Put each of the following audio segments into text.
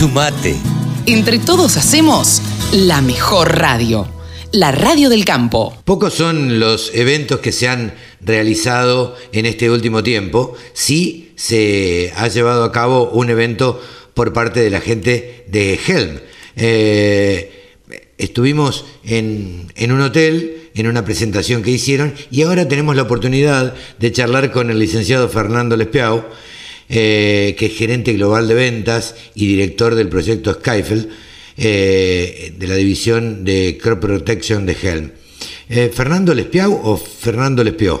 Sumate. Entre todos hacemos la mejor radio, la radio del campo. Pocos son los eventos que se han realizado en este último tiempo. Sí se ha llevado a cabo un evento por parte de la gente de Helm. Eh, estuvimos en, en un hotel, en una presentación que hicieron, y ahora tenemos la oportunidad de charlar con el licenciado Fernando Lespiau, eh, que es gerente global de ventas y director del proyecto Skyfell, eh, de la división de Crop Protection de Helm. Eh, ¿Fernando Lespiau o Fernando Lespiau?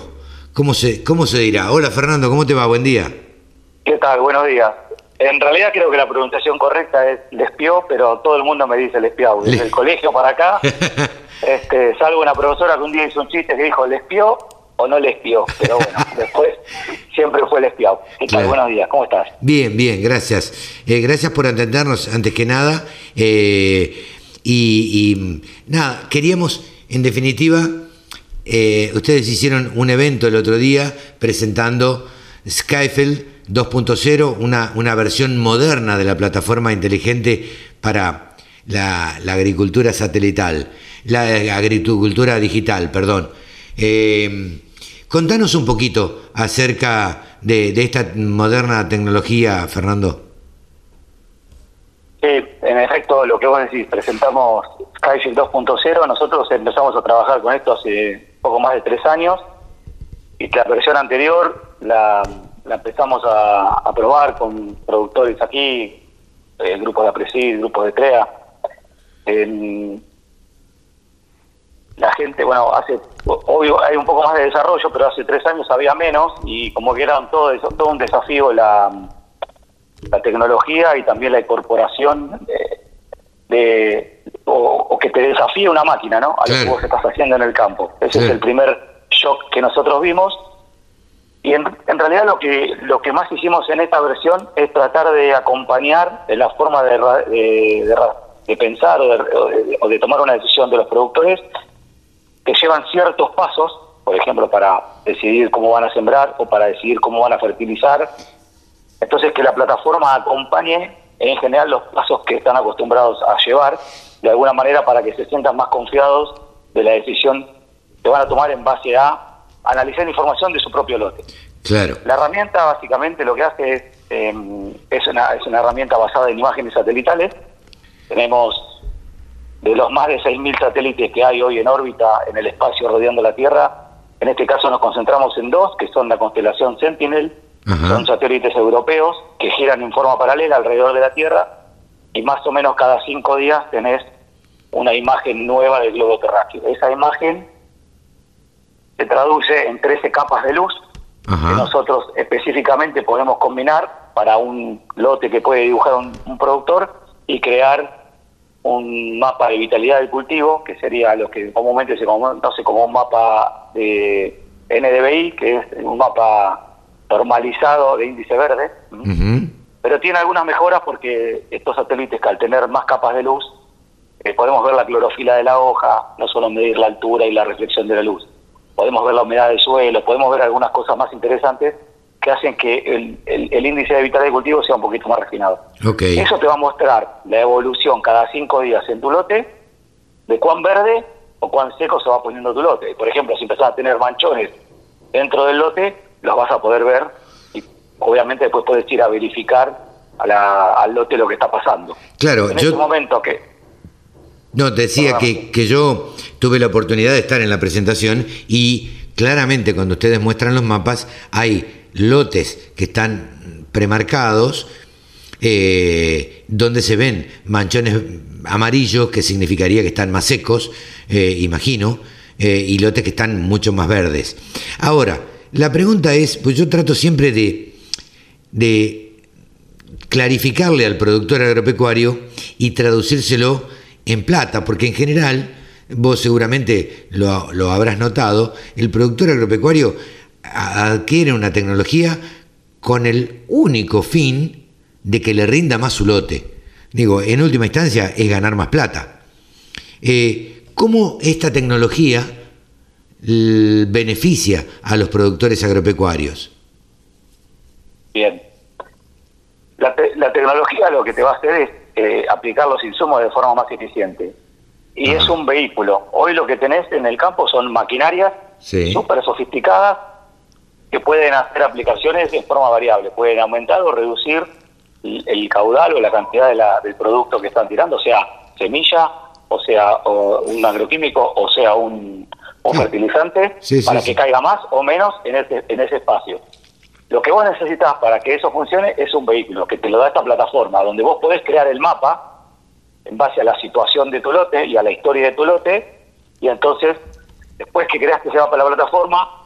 ¿Cómo se, ¿Cómo se dirá? Hola Fernando, ¿cómo te va? Buen día. ¿Qué tal? Buenos días. En realidad creo que la pronunciación correcta es Lespiau, pero todo el mundo me dice Lespiau. Desde el colegio para acá, este, salvo una profesora que un día hizo un chiste que dijo Lespiau o no Lespiau, pero bueno, después siempre fue Lespiau. ¿Qué tal? Claro. Buenos días, ¿cómo estás? Bien, bien, gracias. Eh, gracias por atendernos antes que nada. Eh, y, y, nada, queríamos, en definitiva, eh, ustedes hicieron un evento el otro día presentando Skyfell 2.0, una, una versión moderna de la plataforma inteligente para la, la agricultura satelital, la agricultura digital, perdón. Eh, contanos un poquito acerca de, esta moderna tecnología, Fernando. Sí, en efecto, lo que vos decís, presentamos Skyfield 2.0, nosotros empezamos a trabajar con esto hace poco más de tres años y la versión anterior la, empezamos a, probar con productores aquí, el grupo de Apresid, grupo de CREA. La gente, bueno, hace, obvio hay un poco más de desarrollo, pero hace tres años había menos y como que era todo, todo un desafío la, la tecnología y también la incorporación de, de o, o, que te desafíe una máquina, ¿no? A claro. lo que vos estás haciendo en el campo. Ese es el primer shock que nosotros vimos. Y en, en, realidad lo que lo que más hicimos en esta versión es tratar de acompañar en la forma de, de, de, de pensar o de, o de tomar una decisión de los productores que llevan ciertos pasos, por ejemplo, para decidir cómo van a sembrar o para decidir cómo van a fertilizar. Entonces, que la plataforma acompañe en general los pasos que están acostumbrados a llevar, de alguna manera para que se sientan más confiados de la decisión que van a tomar en base a analizar información de su propio lote. Claro. La herramienta básicamente lo que hace es, eh, es, una, es una herramienta basada en imágenes satelitales. Tenemos de los más de 6.000 satélites que hay hoy en órbita en el espacio rodeando la Tierra, en este caso nos concentramos en dos, que son la constelación Sentinel, Ajá. son satélites europeos que giran en forma paralela alrededor de la Tierra y más o menos cada cinco días tenés una imagen nueva del globo terráqueo. Esa imagen se traduce en 13 capas de luz Ajá. que nosotros específicamente podemos combinar para un lote que puede dibujar un, un productor y crear un mapa de vitalidad del cultivo, que sería lo que comúnmente se conoce como un mapa de NDVI, que es un mapa normalizado de índice verde, uh -huh. pero tiene algunas mejoras porque estos satélites que al tener más capas de luz, eh, podemos ver la clorofila de la hoja, no solo medir la altura y la reflexión de la luz, podemos ver la humedad del suelo, podemos ver algunas cosas más interesantes que hacen que el, el, el, índice de vitalidad del cultivo sea un poquito más refinado. Okay. Eso te va a mostrar la evolución cada cinco días en tu lote de cuán verde o cuán seco se va poniendo tu lote. Por ejemplo, si empezás a tener manchones dentro del lote, los vas a poder ver y obviamente después puedes ir a verificar a la, al lote lo que está pasando. Claro, en yo... este momento que... No, te decía que, que yo tuve la oportunidad de estar en la presentación y claramente cuando ustedes muestran los mapas hay lotes que están premarcados, eh, donde se ven manchones amarillos, que significaría que están más secos, eh, imagino, eh, y lotes que están mucho más verdes. Ahora, la pregunta es, pues yo trato siempre de, de clarificarle al productor agropecuario y traducírselo en plata, porque en general, vos seguramente lo, lo habrás notado, el productor agropecuario adquiere una tecnología con el único fin de que le rinda más su lote. Digo, en última instancia es ganar más plata. Eh, ¿Cómo esta tecnología beneficia a los productores agropecuarios? Bien. La, te la, tecnología lo que te va a hacer es eh, aplicar los insumos de forma más eficiente. Y es un vehículo. Hoy lo que tenés en el campo son maquinarias súper sofisticadas que pueden hacer aplicaciones de forma variable. Pueden aumentar o reducir el, caudal o la cantidad de la, del producto que están tirando, o sea, semilla, o sea, un agroquímico, o sea, un, fertilizante, para que caiga más o menos en ese, en ese espacio. Lo que vos necesitas para que eso funcione es un vehículo que te lo da esta plataforma, donde vos podés crear el mapa en base a la situación de tu lote y a la historia de tu lote, y entonces, después que creaste ese mapa en la plataforma,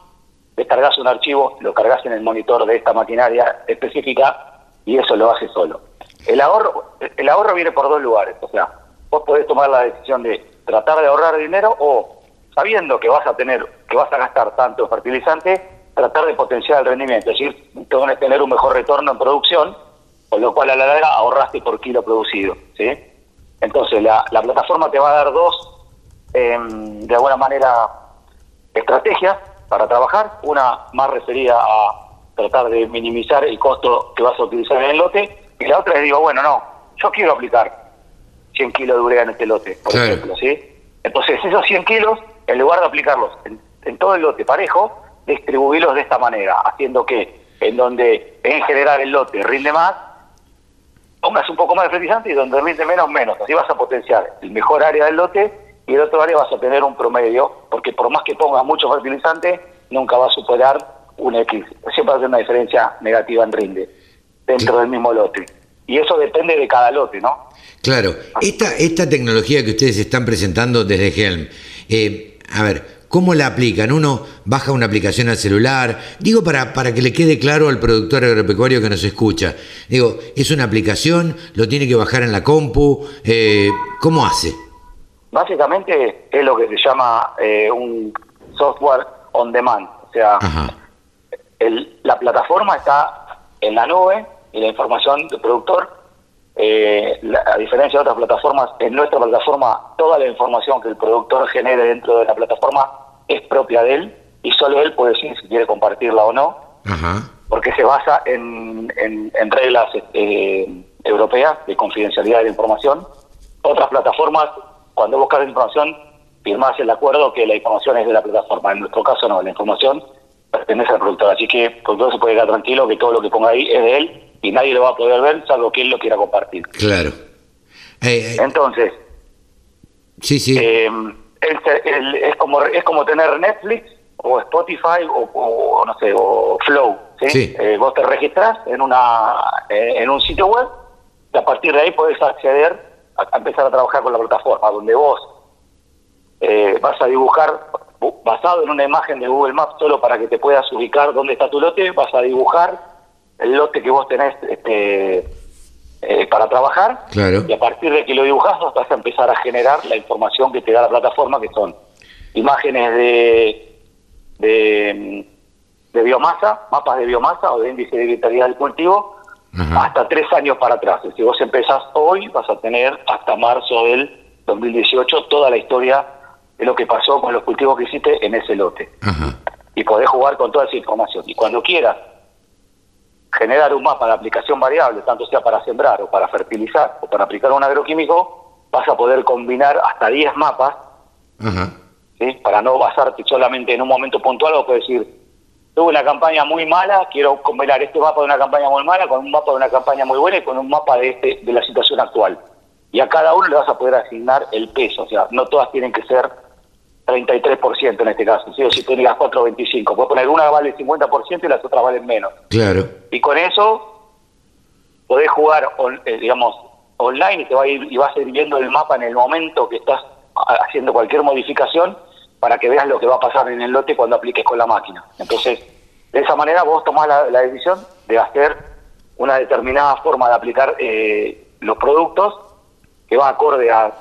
descargas un archivo, lo cargas en el monitor de esta maquinaria específica y eso lo hace solo. El ahorro, el ahorro viene por dos lugares, o sea, vos podés tomar la decisión de tratar de ahorrar dinero o sabiendo que vas a tener, que vas a gastar tanto fertilizante, tratar de potenciar el rendimiento, es decir, a tener un mejor retorno en producción, con lo cual a la larga ahorraste por kilo producido, ¿sí? Entonces la, la plataforma te va a dar dos, em, de alguna manera, estrategias para trabajar, una más referida a tratar de minimizar el costo que vas a utilizar en el lote, y la otra es digo, bueno, no, yo quiero aplicar 100 kilos de urea en este lote, por ejemplo, ¿sí? Entonces esos 100 kilos, en lugar de aplicarlos en todo el lote parejo, distribuirlos de esta manera, haciendo que en donde en general el lote rinde más, pongas un poco más de fertilizante y donde rinde menos, menos. Así vas a potenciar el mejor área del lote y el otro área vas a tener un promedio, porque por más que pongas mucho fertilizante, nunca va a superar un X. Siempre va a tener una diferencia negativa en rinde dentro del mismo lote. Y eso depende de cada lote, ¿no? Claro. Esta, esta tecnología que ustedes están presentando desde Helm, eh, a ver, ¿Cómo la aplican? Uno baja una aplicación al celular. Digo para, para que le quede claro al productor agropecuario que nos escucha. Digo, ¿es una aplicación? ¿Lo tiene que bajar en la compu? Eh, ¿Cómo hace? Básicamente es lo que se llama eh, un software on demand. O sea, la plataforma está en la nube y la información del productor eh, a diferencia de otras plataformas, en nuestra plataforma toda la información que el productor genere dentro de la plataforma es propia de él y solo él puede decir si quiere compartirla o no, porque se basa en, en, reglas eh, europeas de confidencialidad de la información. Otras plataformas, cuando buscas información, firmas el acuerdo que la información es de la plataforma. En nuestro caso no, la información pertenece al productor. Así que el productor se puede quedar tranquilo que todo lo que ponga ahí es de él y nadie lo va a poder ver salvo que él lo quiera compartir. Claro. Eh, eh, Entonces, sí, sí es como es como tener Netflix o Spotify o, no sé o Flow ¿sí? Eh, vos te registras en una eh, en un sitio web y a partir de ahí podés acceder a, empezar a trabajar con la plataforma donde vos eh, vas a dibujar basado en una imagen de Google Maps solo para que te puedas ubicar dónde está tu lote vas a dibujar el lote que vos tenés este eh, para trabajar y a partir de que lo dibujas vas a empezar a generar la información que te da la plataforma que son imágenes de, de, biomasa, mapas de biomasa o de índice de vitalidad del cultivo hasta tres años para atrás. Si vos empezás hoy vas a tener hasta marzo del 2018 toda la historia de lo que pasó con los cultivos que hiciste en ese lote. Y podés jugar con toda esa información. Y cuando quieras generar un mapa de aplicación variable, tanto sea para sembrar o para fertilizar o para aplicar un agroquímico, vas a poder combinar hasta 10 mapas, para no basarte solamente en un momento puntual o puedes decir, tuve una campaña muy mala, quiero combinar este mapa de una campaña muy mala con un mapa de una campaña muy buena y con un mapa de, este, de la situación actual. Y a cada uno le vas a poder asignar el peso, o sea, no todas tienen que ser 33% en este caso, ¿sí? o si tú las 4.25, puedes poner una vale 50% y las otras valen menos. Claro. Y con eso podés jugar, eh, digamos, online y, te va a ir, y vas a ir viendo el mapa en el momento que estás haciendo cualquier modificación para que veas lo que va a pasar en el lote cuando apliques con la máquina. Entonces, de esa manera vos tomás la, decisión de hacer una determinada forma de aplicar eh, los productos que va acorde a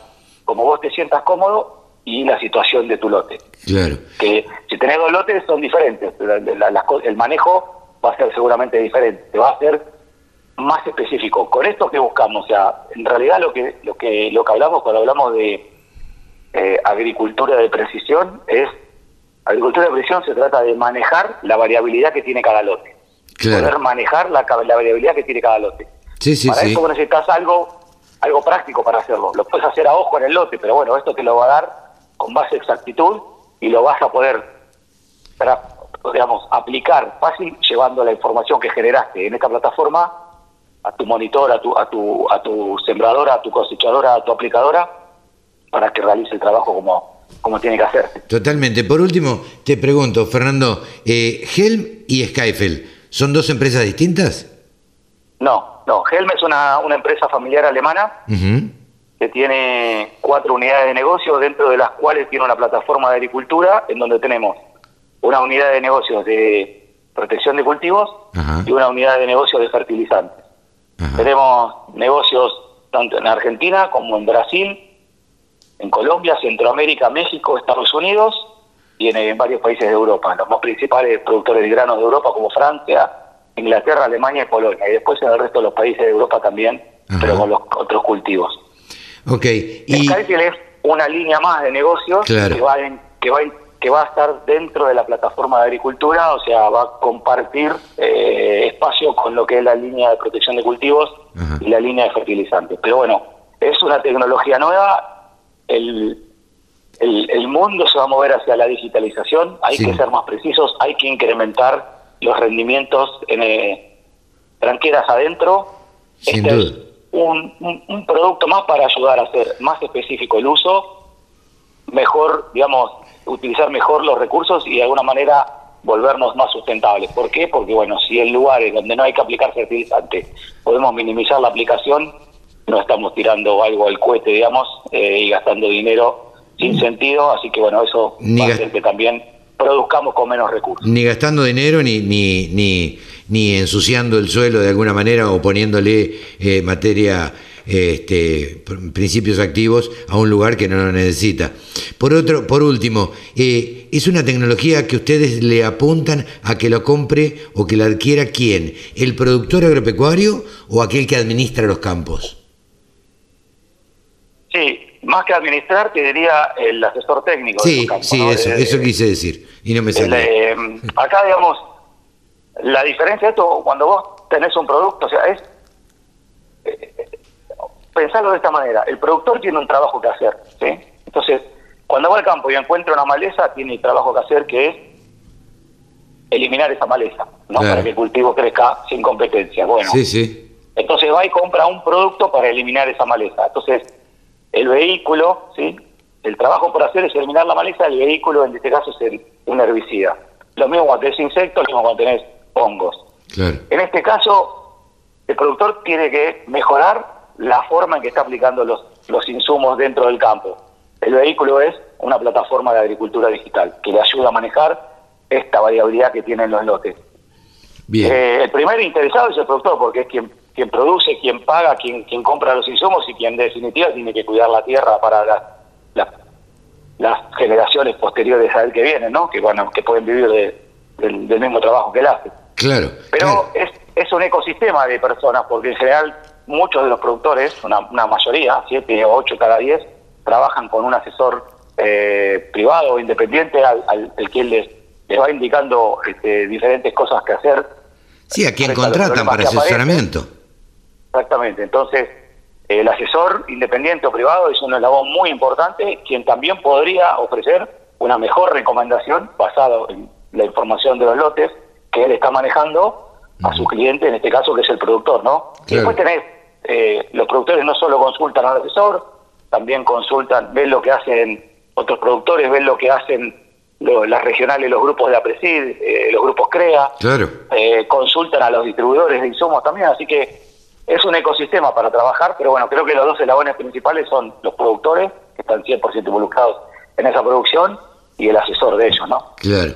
como vos te sientas cómodo y la situación de tu lote. Claro. Que si tenés dos lotes son diferentes, el manejo va a ser seguramente diferente, te va a ser más específico. Con esto que buscamos, o sea, en realidad lo que lo que lo que hablamos cuando hablamos de eh, agricultura de precisión es agricultura de precisión se trata de manejar la variabilidad que tiene cada lote. Poder manejar la, la variabilidad que tiene cada lote. Sí, sí, Para eso necesitas algo algo práctico para hacerlo. Lo puedes hacer a ojo en el lote, pero bueno, esto te lo va a dar con base exactitud y lo vas a poder, digamos, aplicar fácil llevando la información que generaste en esta plataforma a tu monitor, a tu, a tu, a tu sembradora, a tu cosechadora, a tu aplicadora, para que realice el trabajo como, como tiene que hacer. Totalmente. Por último, te pregunto, Fernando, eh, Helm y Skyfel, ¿son dos empresas distintas? No, no. Helm es una, una empresa familiar alemana que tiene cuatro unidades de negocio, dentro de las cuales tiene una plataforma de agricultura en donde tenemos una unidad de negocios de protección de cultivos y una unidad de negocios de fertilizantes. Tenemos negocios tanto en Argentina como en Brasil, en Colombia, Centroamérica, México, Estados Unidos y en, varios países de Europa, los más principales productores de granos de Europa como Francia, Inglaterra, Alemania y Polonia, y después en el resto de los países de Europa también, pero con los otros cultivos. Ok. Y... es una línea más de negocios que, va que, va que va a estar dentro de la plataforma de agricultura, o sea, va a compartir eh, espacio con lo que es la línea de protección de cultivos y la línea de fertilizantes. Pero bueno, es una tecnología nueva, el, el, mundo se va a mover hacia la digitalización, hay que ser más precisos, hay que incrementar los rendimientos en eh, tranqueras adentro. Sin este duda un, producto más para ayudar a hacer más específico el uso, mejor, digamos, utilizar mejor los recursos y de alguna manera volvernos más sustentables. ¿Por qué? Porque, bueno, si en lugares donde no hay que aplicar fertilizante podemos minimizar la aplicación, no estamos tirando algo al cohete, digamos, eh, y gastando dinero sin sentido, así que, bueno, eso va a que también produzcamos con menos recursos. Ni gastando dinero ni, ni, ni ni ensuciando el suelo de alguna manera o poniéndole eh, materia, este, principios activos a un lugar que no lo necesita. Por, otro, por último, eh, ¿es una tecnología que ustedes le apuntan a que lo compre o que la adquiera quién? ¿El productor agropecuario o aquel que administra los campos? Sí, más que administrar, te diría el asesor técnico. Sí, sí, eso, eso quise decir. Y no me sale. acá, digamos, la diferencia de esto, cuando vos tenés un producto, o sea, es eh, pensarlo de esta manera, el productor tiene un trabajo que hacer, ¿sí? Entonces, cuando va al campo y encuentra una maleza, tiene el trabajo que hacer que es eliminar esa maleza, ¿no? Para que el cultivo crezca sin competencia. Bueno, sí, sí. entonces va y compra un producto para eliminar esa maleza. Entonces, el vehículo, ¿sí? El trabajo por hacer es eliminar la maleza, el vehículo en este caso es el, un herbicida. Lo mismo cuando tenés insectos, lo mismo cuando tenés hongos. En este caso, el productor tiene que mejorar la forma en que está aplicando los, los insumos dentro del campo. El vehículo es una plataforma de agricultura digital que le ayuda a manejar esta variabilidad que tienen los lotes. Eh, el primer interesado es el productor, porque es quien, quien produce, quien paga, quien, quien compra los insumos y quien en definitiva tiene que cuidar la tierra para las generaciones posteriores a él que vienen, ¿no? que, bueno, que pueden vivir del, del mismo trabajo que él hace. Claro. Pero Es, es un ecosistema de personas, porque en general muchos de los productores, una, mayoría, siete o ocho cada diez, trabajan con un asesor eh, privado o independiente al, al, quien les, les, va indicando este, diferentes cosas que hacer. Sí, a quien contratan para asesoramiento. Exactamente, entonces el asesor independiente o privado es un eslabón muy importante, quien también podría ofrecer una mejor recomendación basado en la información de los lotes que él está manejando a su cliente, en este caso que es el productor, ¿no? Y después tenés, eh, los productores no solo consultan al asesor, también consultan, ven lo que hacen otros productores, ven lo que hacen las regionales, los grupos de APRESID, eh, los grupos CREA, claro. eh, consultan a los distribuidores de insumos también, así que es un ecosistema para trabajar, pero bueno, creo que los dos eslabones principales son los productores, que están 100% involucrados en esa producción, y el asesor de ellos, ¿no? Claro.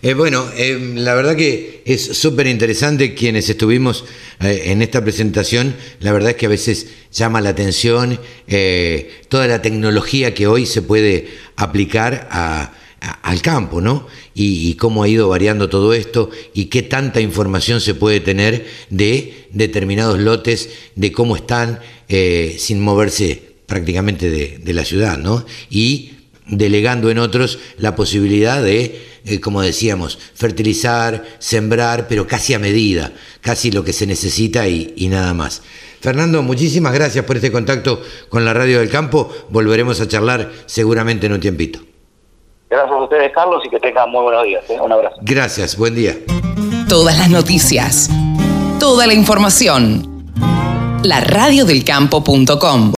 Eh, bueno, eh, la verdad que es súper interesante quienes estuvimos eh, en esta presentación. La verdad es que a veces llama la atención toda la tecnología que hoy se puede aplicar al campo, ¿no? Y, cómo ha ido variando todo esto y qué tanta información se puede tener de determinados lotes, de cómo están sin moverse prácticamente de, de la ciudad, ¿no? Y delegando en otros la posibilidad de, eh, como decíamos, fertilizar, sembrar, pero casi a medida, casi lo que se necesita y, y nada más. Fernando, muchísimas gracias por este contacto con la Radio del Campo. Volveremos a charlar seguramente en un tiempito. Gracias a ustedes, Carlos, y que tengan muy buenos días. ¿eh? Un abrazo. Gracias, buen día. Todas las noticias, toda la información. La radiodelcampo.com